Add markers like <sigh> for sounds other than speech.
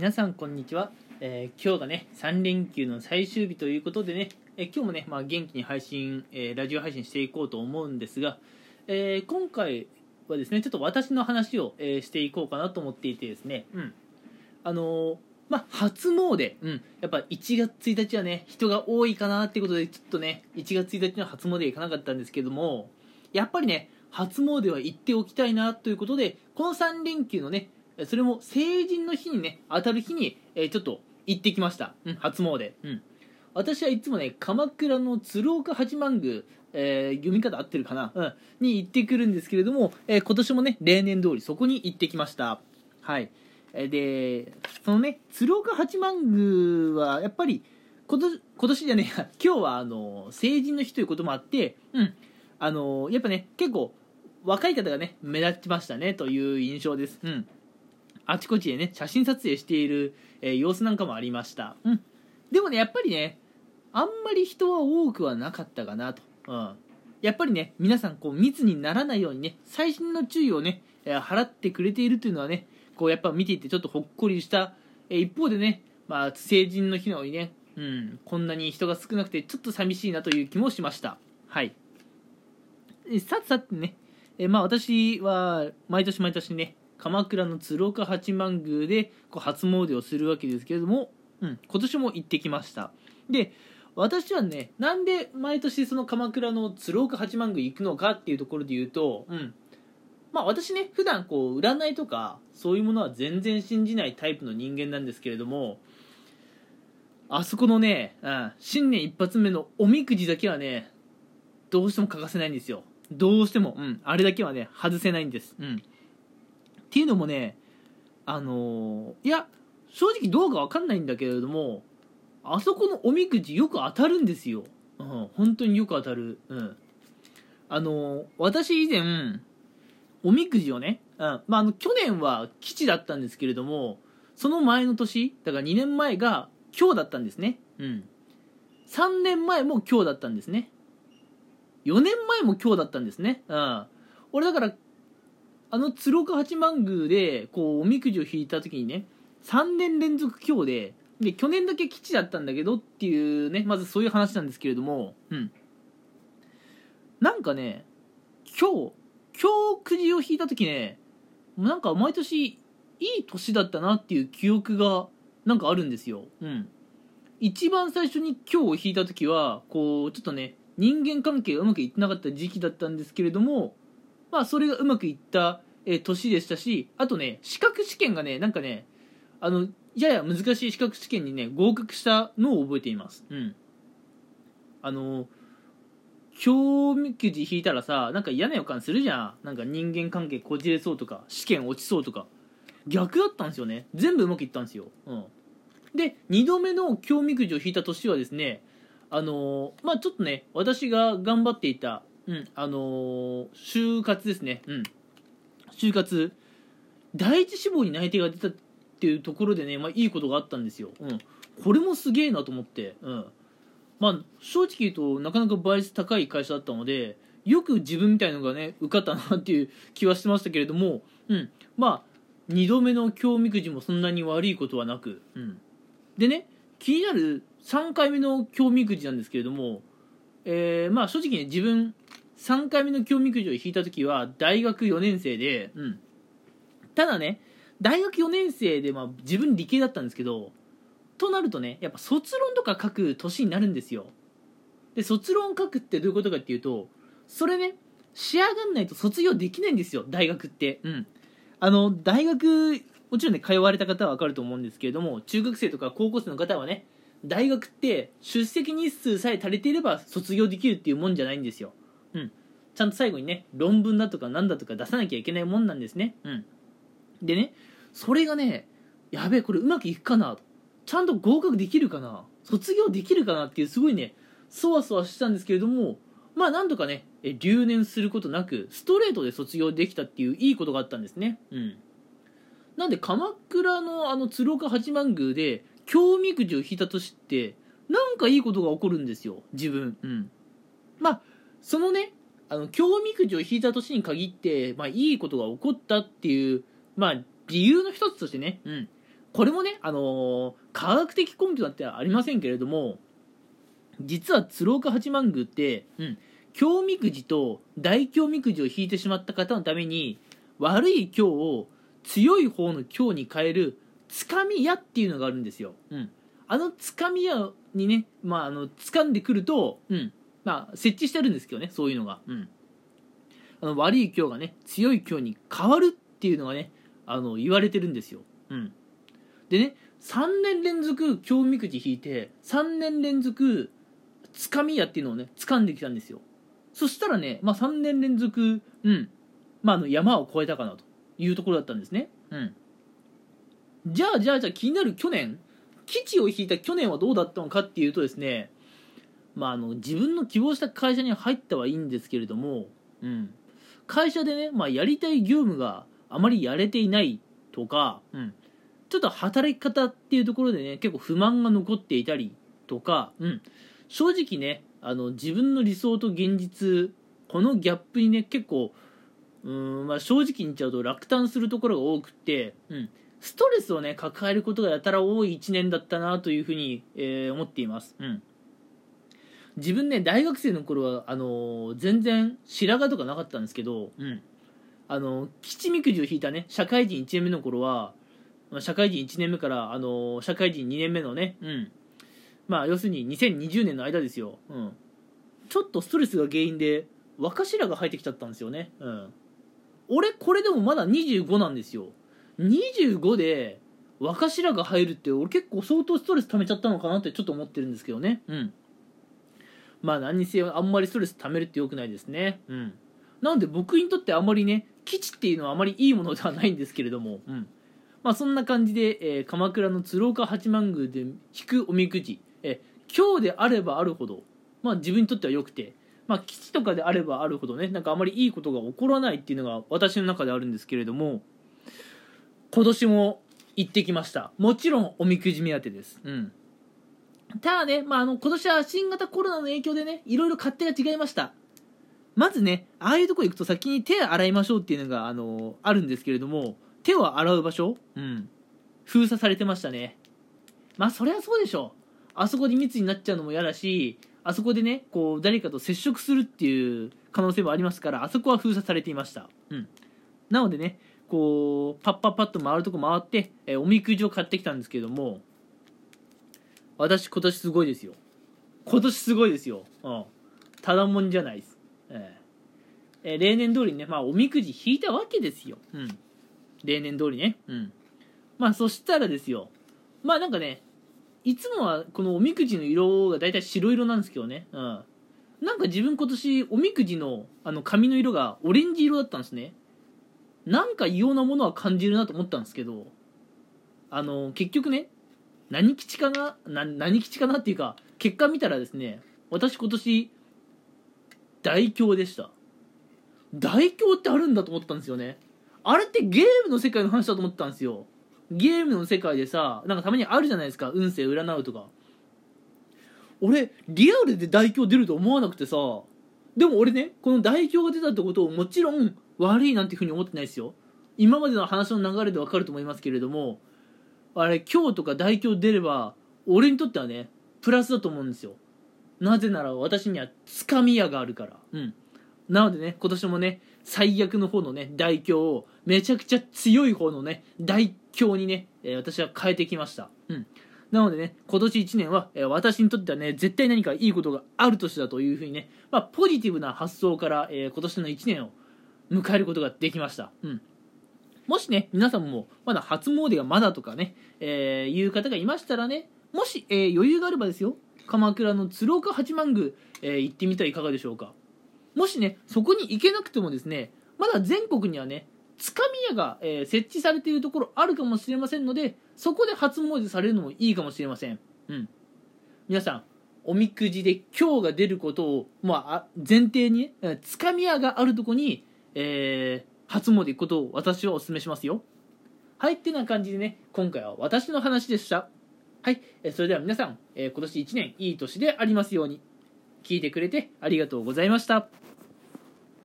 皆さんこんにちは、えー今日がね3連休の最終日ということでね、えー今日もね、まあ、元気に配信、えーラジオ配信していこうと思うんですが、えー今回はですねちょっと私の話を、えーしていこうかなと思っていてですね。うん。あのーまあ初詣、うん、やっぱ1月1日はね人が多いかなっていうことでちょっとね1月1日の初詣行かなかったんですけどもやっぱりね初詣は行っておきたいなということでこの3連休のねそれも成人の日にね当たる日に、えーちょっと行ってきました、うん、初詣、うん、私はいつもね鎌倉の鶴岡八幡宮、えー読み方合ってるかな、うん、に行ってくるんですけれども、えー今年もね例年通りそこに行ってきました。はい。えーでそのね鶴岡八幡宮はやっぱり今年今年じゃね <laughs> 今日はあの成人の日ということもあってうん。あのやっぱね結構若い方がね目立ちましたねという印象です。うん。あちこちでね写真撮影している、えー様子なんかもありました、うん、でもねやっぱりねあんまり人は多くはなかったかなと、うん、やっぱりね皆さんこう密にならないようにね細心の注意をね、えー払ってくれているというのはねこうやっぱ見ていてちょっとほっこりした、えー一方でね、まあ、成人の日のようにね、うん、こんなに人が少なくてちょっと寂しいなという気もしました。はい。さてさてね、えーまあ、私は毎年毎年ね鎌倉の鶴岡八幡宮でこう初詣をするわけですけれども、うん、今年も行ってきました。で私はねなんで毎年その鎌倉の鶴岡八幡宮行くのかっていうところで言うと、うん、まあ私ね普段こう占いとかそういうものは全然信じないタイプの人間なんですけれどもあそこのね、うん、新年一発目のおみくじだけはねどうしても欠かせないんですよ。どうしても、うん、あれだけはね外せないんです、うん、っていうのもねあのいや正直どうかわかんないんだけれどもあそこのおみくじよく当たるんですよ、うん、本当によく当たる、うん、あの私以前おみくじをね、うんまあ、あの去年は吉だったんですけれどもその前の年だから2年前が今日だったんですね、うん、3年前も今日だったんですね。4年前も今日だったんですね、うん、俺だからあの鶴岡八幡宮でこうおみくじを引いた時にね3年連続今日でで去年だけ吉だったんだけどっていうねまずそういう話なんですけれどもうん。なんかね今日今日くじを引いた時ねなんか毎年いい年だったなっていう記憶がなんかあるんですよ。うん。一番最初に今日を引いた時はこうちょっとね人間関係がうまくいってなかった時期だったんですけれどもまあそれがうまくいった、えー年でしたしあとね資格試験がねなんかねあのやや難しい資格試験にね合格したのを覚えています。うん。あの今日みくじ引いたらさなんか嫌な予感するじゃん。なんか人間関係こじれそうとか試験落ちそうとか。逆だったんですよね。全部うまくいったんですよ、うん、で2度目の今日みくじを引いた年はですねあのーまあちょっとね私が頑張っていた、うん、あのー就活ですね。うん。就活。第一志望に内定が出たっていうところでね、まあ、いいことがあったんですよ、うん、これもすげえなと思って、うん、まあ正直言うとなかなか倍率高い会社だったのでよく自分みたいのがね受かったなっていう気はしてましたけれども、うん、まあ2度目の今日みくじもそんなに悪いことはなく、うん、でね気になる3回目の今日みくじなんですけれども、えーまあ正直ね自分3回目の今日みくじを引いた時は大学4年生で、うん、ただね大学4年生で、まあ、自分理系だったんですけどとなるとねやっぱ卒論とか書く年になるんですよ。で卒論書くってどういうことかっていうとそれね仕上がんないと卒業できないんですよ大学って。うん。あの大学もちろんね通われた方は分かると思うんですけれども中学生とか高校生の方はね大学って出席日数さえ足りていれば卒業できるっていうもんじゃないんですよ。うんちゃんと最後にね論文だとかなんだとか出さなきゃいけないもんなんですね。うん。でねそれがねやべえこれうまくいくかな。ちゃんと合格できるかな。卒業できるかなっていうすごいねそわそわしてたんですけれどもまあなんとかね留年することなくストレートで卒業できたっていういいことがあったんですね。うん。なんで鎌倉のあの鶴岡八幡宮で京みくじを引いた年ってなんかいいことが起こるんですよ。自分。うん。まあそのねあの京みくじを引いた年に限って、まあ、いいことが起こったっていうまあ理由の一つとしてね、うん、これもね、あのー科学的根拠だってありませんけれども実は鶴岡八幡宮って、うん、京みくじと大京みくじを引いてしまった方のために悪い京を強い方の京に変えるつかみ矢っていうのがあるんですよ、うん、あのつかみ矢にね、まあ、あの掴んでくると、うんまあ、設置してあるんですけどねそういうのが、うん、あの悪い京がね強い京に変わるっていうのがねあの言われてるんですよ、うん、でね3年連続京みくじ引いて3年連続つかみ矢っていうのをね掴んできたんですよ。そしたらね、まあ、3年連続、うんまあ、あの山を越えたかなというところだったんですね、うん、じゃあじゃあじゃあ気になる去年基地を引いた去年はどうだったのかっていうとですね、まあ、あの自分の希望した会社に入ったはいいんですけれども、うん、会社でね、まあ、やりたい業務があまりやれていないとか、うん、ちょっと働き方っていうところでね結構不満が残っていたりとか、うん、正直ねあの自分の理想と現実このギャップにね結構うん、まあ、正直に言っちゃうと落胆するところが多くって、うん、ストレスをね抱えることがやたら多い1年だったなというふうに、えー思っています、うん、自分ね大学生の頃はあのー全然白髪とかなかったんですけど、うん、あの基地みくじを引いたね社会人1年目の頃はまあ社会人1年目から、あのー社会人2年目のね、うん、まあ要するに2020年の間ですよ、うん、ちょっとストレスが原因で若白が入ってきちゃったんですよね、うん、俺これでもまだ25なんですよ。25で若白が入るって俺結構相当ストレス溜めちゃったのかなってちょっと思ってるんですけどね。うんまあ何にせよあんまりストレス溜めるってよくないですね。うん。なので僕にとってあんまりね基地っていうのはあまりいいものではないんですけれども。うん。まあそんな感じで、えー鎌倉の鶴岡八幡宮で引くおみくじ、えー今日であればあるほどまあ自分にとっては良くて。まあ基地とかであればあるほどねなんかあまりいいことが起こらないっていうのが私の中であるんですけれども。今年も行ってきました。もちろんおみくじ目当てです。うんただね、まあ、あの今年は新型コロナの影響でねいろいろ勝手が違いました。まずねああいうとこ行くと先に手洗いましょうっていうのがあのあるんですけれども手を洗う場所、うん、封鎖されてましたね。まあそりゃそうでしょあそこで密になっちゃうのも嫌だしあそこでねこう誰かと接触するっていう可能性もありますからあそこは封鎖されていました、うん、なのでねこうパッパッパッと回るとこ回って、えーおみくじを買ってきたんですけども私今年すごいですよ。今年すごいですよ、うん、ただもんじゃないです、えーえー例年通りにね、まあ、おみくじ引いたわけですよ、うん、例年通りね、うん、まあそしたらですよ。まあなんかねいつもはこのおみくじの色が大体白色なんですけどね、うん、なんか自分今年おみくじのあの紙の色がオレンジ色だったんですね。なんか異様なものは感じるなと思ったんですけど。あの結局ね何吉かな？な何吉かなっていうか結果見たらですね私今年大凶でした。大凶ってあるんだと思ったんですよね。あれってゲームの世界の話だと思ったんですよ。ゲームの世界でさなんかたまにあるじゃないですか運勢占うとか。俺リアルで大凶出ると思わなくてさでも俺ねこの大凶が出たってことをもちろん悪いなんていうふうに思ってないですよ。今までの話の流れでわかると思いますけれどもあれ今日とか大凶出れば俺にとってはねプラスだと思うんですよ。なぜなら私にはつかみ矢があるから。うん。なのでね今年もね最悪の方のね大凶をめちゃくちゃ強い方のね大凶にね、えー私は変えてきました。うん。なのでね今年1年は、えー私にとってはね絶対何かいいことがある年だというふうにね、まあ、ポジティブな発想から、えー今年の1年を迎えることができました。うんもしね皆さんもまだ初詣がまだとかね、えーいう方がいましたらねもし、えー余裕があればですよ鎌倉の鶴岡八幡宮、えー行ってみてはいかがでしょうか。もしねそこに行けなくてもですねまだ全国にはねつかみ屋が、えー設置されているところあるかもしれませんのでそこで初詣されるのもいいかもしれません。うん。皆さんおみくじで今日が出ることを、まあ、前提にねつかみ屋があるとこに、えー初詣行くことを私はお勧めしますよ。はいってな感じでね今回は私の話でした。はいそれでは皆さん、今年1年いい年でありますように。聞いてくれてありがとうございました。